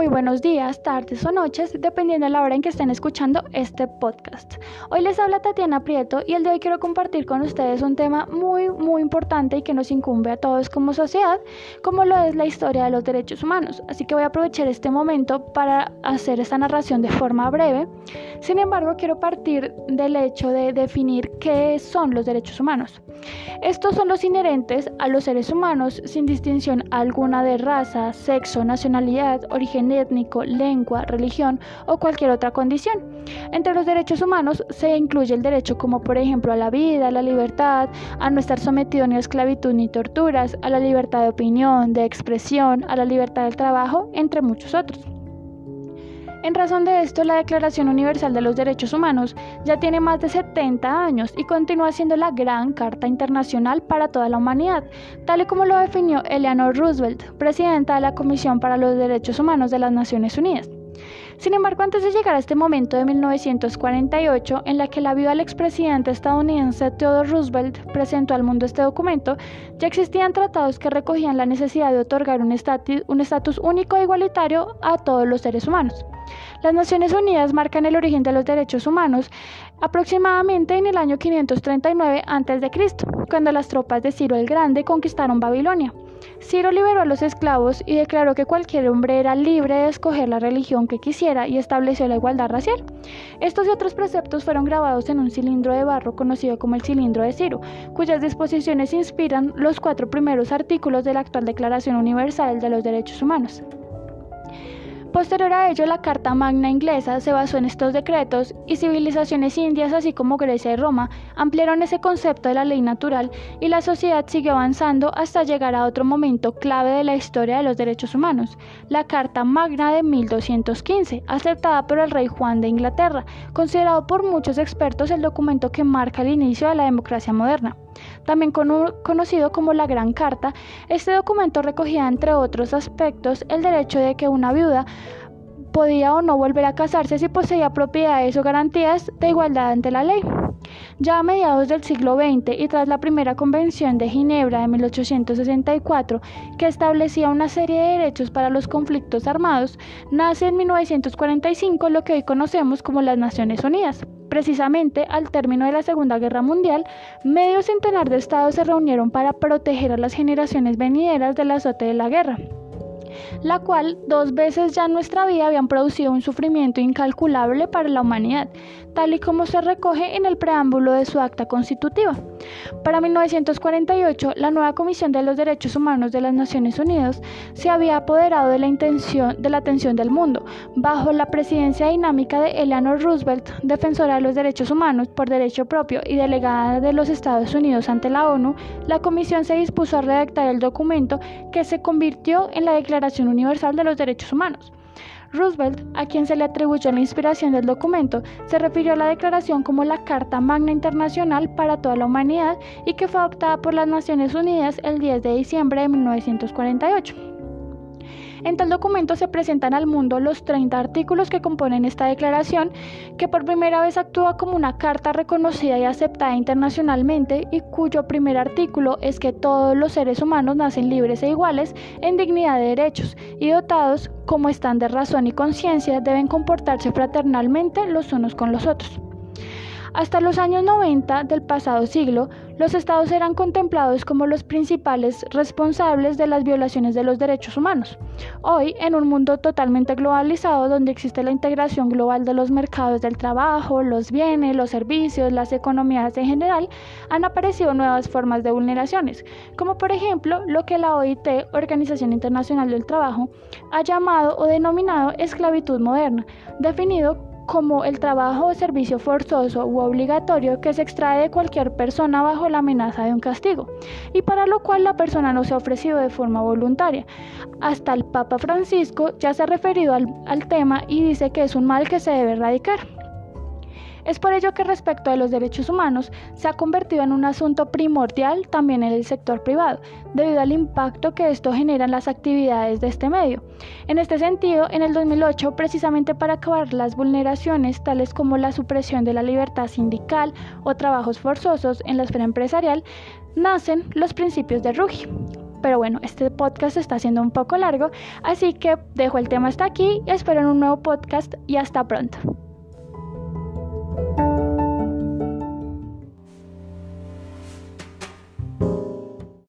buenos días, tardes o noches, dependiendo de la hora en que estén escuchando este podcast. Hoy les habla Tatiana Prieto y el de hoy quiero compartir con ustedes un tema muy, muy importante y que nos incumbe a todos como sociedad, como lo es la historia de los derechos humanos. Así que voy a aprovechar este momento para hacer esta narración de forma breve. Sin embargo, quiero partir del hecho de definir qué son los derechos humanos. Estos son los inherentes a los seres humanos sin distinción alguna de raza, sexo, nacionalidad, origen étnico, lengua, religión o cualquier otra condición. Entre los derechos humanos se incluye el derecho como por ejemplo a la vida, a la libertad, a no estar sometido ni a esclavitud ni torturas, a la libertad de opinión, de expresión, a la libertad del trabajo, entre muchos otros. En razón de esto, la Declaración Universal de los Derechos Humanos ya tiene más de 70 años y continúa siendo la gran carta internacional para toda la humanidad, tal y como lo definió Eleanor Roosevelt, presidenta de la Comisión para los Derechos Humanos de las Naciones Unidas. Sin embargo, antes de llegar a este momento de 1948, en la que la viuda del expresidente estadounidense Theodore Roosevelt presentó al mundo este documento, ya existían tratados que recogían la necesidad de otorgar un estatus único e igualitario a todos los seres humanos. Las Naciones Unidas marcan el origen de los derechos humanos aproximadamente en el año 539 a.C., cuando las tropas de Ciro el Grande conquistaron Babilonia. Ciro liberó a los esclavos y declaró que cualquier hombre era libre de escoger la religión que quisiera y estableció la igualdad racial. Estos y otros preceptos fueron grabados en un cilindro de barro conocido como el cilindro de Ciro, cuyas disposiciones inspiran los cuatro primeros artículos de la actual Declaración Universal de los Derechos Humanos. Posterior a ello, la Carta Magna inglesa se basó en estos decretos y civilizaciones indias, así como Grecia y Roma, ampliaron ese concepto de la ley natural y la sociedad siguió avanzando hasta llegar a otro momento clave de la historia de los derechos humanos, la Carta Magna de 1215, aceptada por el rey Juan de Inglaterra, considerado por muchos expertos el documento que marca el inicio de la democracia moderna. También conocido como la Gran Carta, este documento recogía, entre otros aspectos, el derecho de que una viuda podía o no volver a casarse si poseía propiedades o garantías de igualdad ante la ley. Ya a mediados del siglo XX y tras la primera Convención de Ginebra de 1864, que establecía una serie de derechos para los conflictos armados, nace en 1945 lo que hoy conocemos como las Naciones Unidas. Precisamente al término de la Segunda Guerra Mundial, medio centenar de estados se reunieron para proteger a las generaciones venideras del azote de la guerra la cual dos veces ya en nuestra vida habían producido un sufrimiento incalculable para la humanidad, tal y como se recoge en el preámbulo de su acta constitutiva. Para 1948, la nueva Comisión de los Derechos Humanos de las Naciones Unidas se había apoderado de la, intención, de la atención del mundo, bajo la presidencia dinámica de Eleanor Roosevelt, defensora de los derechos humanos por derecho propio y delegada de los Estados Unidos ante la ONU, la Comisión se dispuso a redactar el documento que se convirtió en la Declaración Universal de los Derechos Humanos. Roosevelt, a quien se le atribuyó la inspiración del documento, se refirió a la declaración como la Carta Magna Internacional para toda la humanidad y que fue adoptada por las Naciones Unidas el 10 de diciembre de 1948. En tal documento se presentan al mundo los 30 artículos que componen esta declaración, que por primera vez actúa como una carta reconocida y aceptada internacionalmente y cuyo primer artículo es que todos los seres humanos nacen libres e iguales en dignidad de derechos y dotados como están de razón y conciencia deben comportarse fraternalmente los unos con los otros. Hasta los años 90 del pasado siglo, los estados eran contemplados como los principales responsables de las violaciones de los derechos humanos. Hoy, en un mundo totalmente globalizado donde existe la integración global de los mercados del trabajo, los bienes, los servicios, las economías en general, han aparecido nuevas formas de vulneraciones, como por ejemplo lo que la OIT, Organización Internacional del Trabajo, ha llamado o denominado esclavitud moderna, definido como el trabajo o servicio forzoso u obligatorio que se extrae de cualquier persona bajo la amenaza de un castigo, y para lo cual la persona no se ha ofrecido de forma voluntaria. Hasta el Papa Francisco ya se ha referido al, tema y dice que es un mal que se debe erradicar. Es por ello que respecto a los derechos humanos se ha convertido en un asunto primordial también en el sector privado, debido al impacto que esto genera en las actividades de este medio. En este sentido, en el 2008, precisamente para acabar las vulneraciones tales como la supresión de la libertad sindical o trabajos forzosos en la esfera empresarial, nacen los principios de Ruggie pero bueno, este podcast está siendo un poco largo, así que dejo el tema hasta aquí, espero en un nuevo podcast y hasta pronto.